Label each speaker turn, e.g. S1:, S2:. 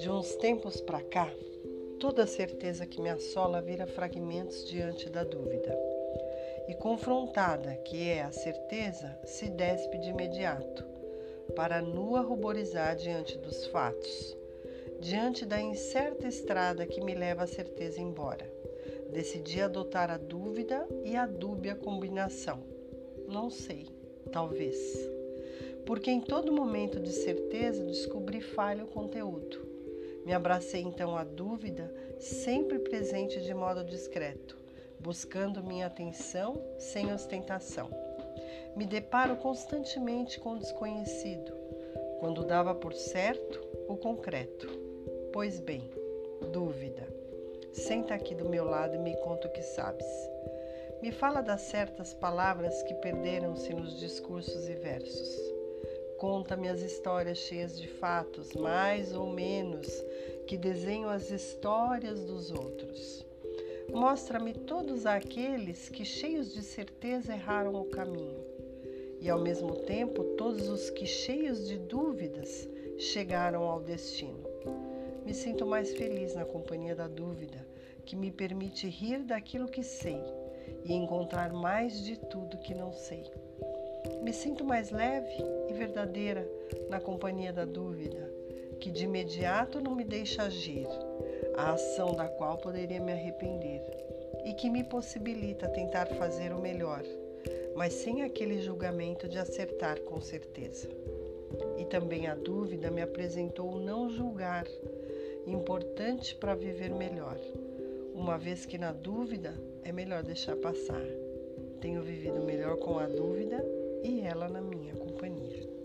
S1: De uns tempos para cá, toda certeza que me assola vira fragmentos diante da dúvida. E confrontada, que é a certeza, se despe de imediato, para nua ruborizar diante dos fatos, diante da incerta estrada que me leva a certeza embora. Decidi adotar a dúvida e a dúbia combinação. Não sei, talvez porque em todo momento de certeza descobri falho o conteúdo. Me abracei então à dúvida, sempre presente de modo discreto, buscando minha atenção sem ostentação. Me deparo constantemente com o desconhecido, quando dava por certo o concreto. Pois bem, dúvida. Senta aqui do meu lado e me conta o que sabes. Me fala das certas palavras que perderam-se nos discursos e versos. Conta-me as histórias cheias de fatos, mais ou menos, que desenham as histórias dos outros. Mostra-me todos aqueles que, cheios de certeza, erraram o caminho, e ao mesmo tempo todos os que, cheios de dúvidas, chegaram ao destino. Me sinto mais feliz na companhia da dúvida, que me permite rir daquilo que sei e encontrar mais de tudo que não sei. Me sinto mais leve e verdadeira na companhia da dúvida, que de imediato não me deixa agir, a ação da qual poderia me arrepender, e que me possibilita tentar fazer o melhor, mas sem aquele julgamento de acertar com certeza. E também a dúvida me apresentou o não julgar, importante para viver melhor, uma vez que na dúvida é melhor deixar passar. Tenho vivido melhor com a dúvida e ela na minha companhia.